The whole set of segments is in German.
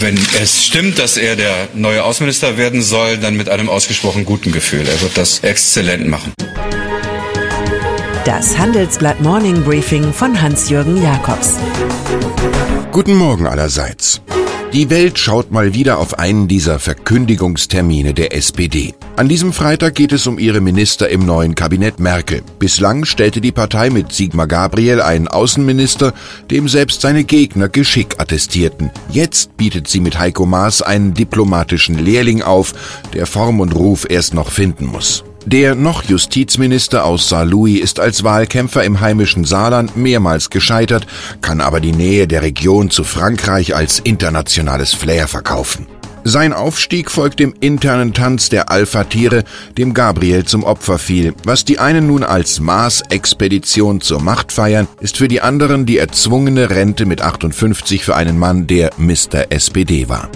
wenn es stimmt, dass er der neue Außenminister werden soll, dann mit einem ausgesprochen guten Gefühl. Er wird das exzellent machen. Das Handelsblatt Morning Briefing von Hans-Jürgen Jakobs. Guten Morgen allerseits. Die Welt schaut mal wieder auf einen dieser Verkündigungstermine der SPD. An diesem Freitag geht es um ihre Minister im neuen Kabinett Merkel. Bislang stellte die Partei mit Sigmar Gabriel einen Außenminister, dem selbst seine Gegner Geschick attestierten. Jetzt bietet sie mit Heiko Maas einen diplomatischen Lehrling auf, der Form und Ruf erst noch finden muss. Der noch Justizminister aus Saarlouis ist als Wahlkämpfer im heimischen Saarland mehrmals gescheitert, kann aber die Nähe der Region zu Frankreich als internationales Flair verkaufen. Sein Aufstieg folgt dem internen Tanz der Alpha-Tiere, dem Gabriel zum Opfer fiel. Was die einen nun als Mars-Expedition zur Macht feiern, ist für die anderen die erzwungene Rente mit 58 für einen Mann, der Mr. SPD war.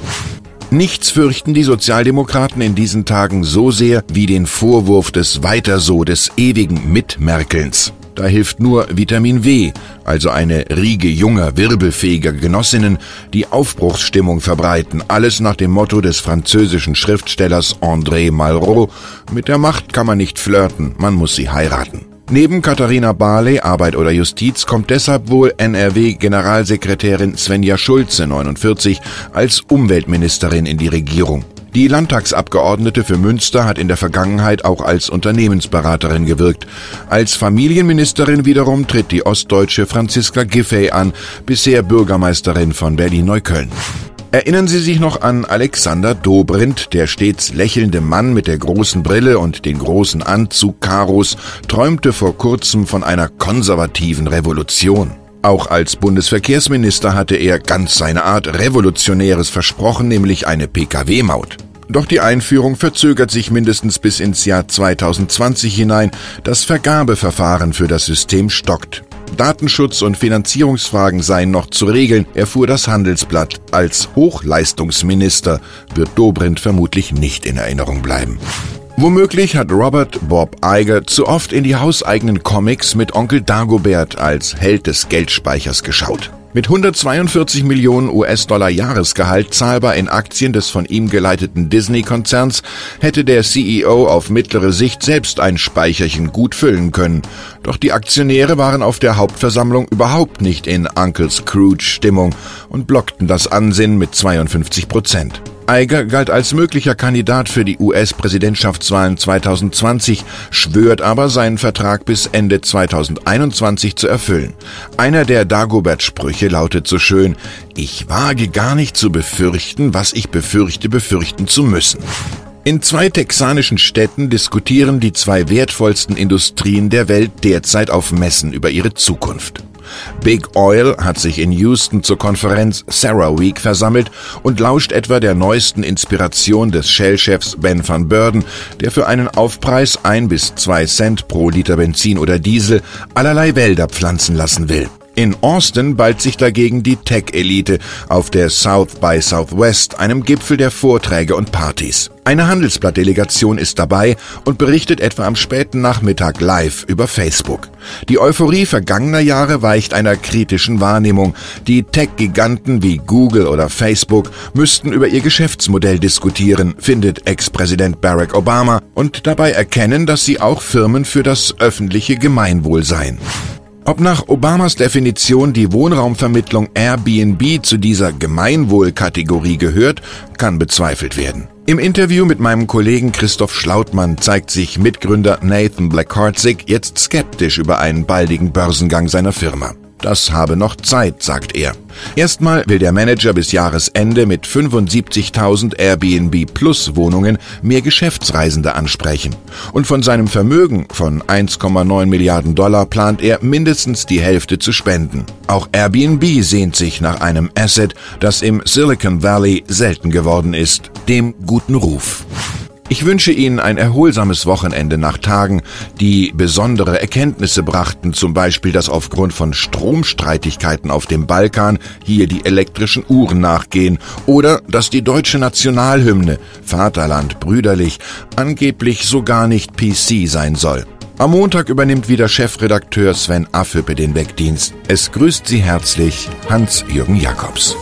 Nichts fürchten die Sozialdemokraten in diesen Tagen so sehr wie den Vorwurf des Weiter so des ewigen Mitmerkelns. Da hilft nur Vitamin W, also eine Riege junger, wirbelfähiger Genossinnen, die Aufbruchsstimmung verbreiten, alles nach dem Motto des französischen Schriftstellers André Malraux, mit der Macht kann man nicht flirten, man muss sie heiraten. Neben Katharina Barley, Arbeit oder Justiz, kommt deshalb wohl NRW-Generalsekretärin Svenja Schulze, 49, als Umweltministerin in die Regierung. Die Landtagsabgeordnete für Münster hat in der Vergangenheit auch als Unternehmensberaterin gewirkt. Als Familienministerin wiederum tritt die ostdeutsche Franziska Giffey an, bisher Bürgermeisterin von Berlin-Neukölln. Erinnern Sie sich noch an Alexander Dobrindt, der stets lächelnde Mann mit der großen Brille und den großen Anzug Karos träumte vor kurzem von einer konservativen Revolution. Auch als Bundesverkehrsminister hatte er ganz seine Art Revolutionäres versprochen, nämlich eine Pkw-Maut. Doch die Einführung verzögert sich mindestens bis ins Jahr 2020 hinein. Das Vergabeverfahren für das System stockt. Datenschutz und Finanzierungsfragen seien noch zu regeln, erfuhr das Handelsblatt. Als Hochleistungsminister wird Dobrindt vermutlich nicht in Erinnerung bleiben. Womöglich hat Robert Bob Iger zu oft in die hauseigenen Comics mit Onkel Dagobert als Held des Geldspeichers geschaut. Mit 142 Millionen US-Dollar Jahresgehalt zahlbar in Aktien des von ihm geleiteten Disney-Konzerns hätte der CEO auf mittlere Sicht selbst ein Speicherchen gut füllen können. Doch die Aktionäre waren auf der Hauptversammlung überhaupt nicht in Uncle Scrooge-Stimmung und blockten das Ansinnen mit 52 Prozent. Eiger galt als möglicher Kandidat für die US-Präsidentschaftswahlen 2020, schwört aber seinen Vertrag bis Ende 2021 zu erfüllen. Einer der Dagobert-Sprüche lautet so schön, ich wage gar nicht zu befürchten, was ich befürchte, befürchten zu müssen. In zwei texanischen Städten diskutieren die zwei wertvollsten Industrien der Welt derzeit auf Messen über ihre Zukunft. Big Oil hat sich in Houston zur Konferenz Sarah Week versammelt und lauscht etwa der neuesten Inspiration des Shell-Chefs Ben van Burden, der für einen Aufpreis ein bis zwei Cent pro Liter Benzin oder Diesel allerlei Wälder pflanzen lassen will. In Austin ballt sich dagegen die Tech-Elite auf der South by Southwest, einem Gipfel der Vorträge und Partys. Eine Handelsblattdelegation ist dabei und berichtet etwa am späten Nachmittag live über Facebook. Die Euphorie vergangener Jahre weicht einer kritischen Wahrnehmung. Die Tech-Giganten wie Google oder Facebook müssten über ihr Geschäftsmodell diskutieren, findet Ex-Präsident Barack Obama und dabei erkennen, dass sie auch Firmen für das öffentliche Gemeinwohl seien. Ob nach Obamas Definition die Wohnraumvermittlung Airbnb zu dieser Gemeinwohlkategorie gehört, kann bezweifelt werden. Im Interview mit meinem Kollegen Christoph Schlautmann zeigt sich Mitgründer Nathan Blackhartzig jetzt skeptisch über einen baldigen Börsengang seiner Firma. Das habe noch Zeit, sagt er. Erstmal will der Manager bis Jahresende mit 75.000 Airbnb Plus Wohnungen mehr Geschäftsreisende ansprechen. Und von seinem Vermögen von 1,9 Milliarden Dollar plant er mindestens die Hälfte zu spenden. Auch Airbnb sehnt sich nach einem Asset, das im Silicon Valley selten geworden ist, dem guten Ruf. Ich wünsche Ihnen ein erholsames Wochenende nach Tagen, die besondere Erkenntnisse brachten, zum Beispiel, dass aufgrund von Stromstreitigkeiten auf dem Balkan hier die elektrischen Uhren nachgehen oder dass die deutsche Nationalhymne Vaterland brüderlich angeblich so gar nicht PC sein soll. Am Montag übernimmt wieder Chefredakteur Sven Affüppe den Wegdienst. Es grüßt Sie herzlich Hans-Jürgen Jakobs.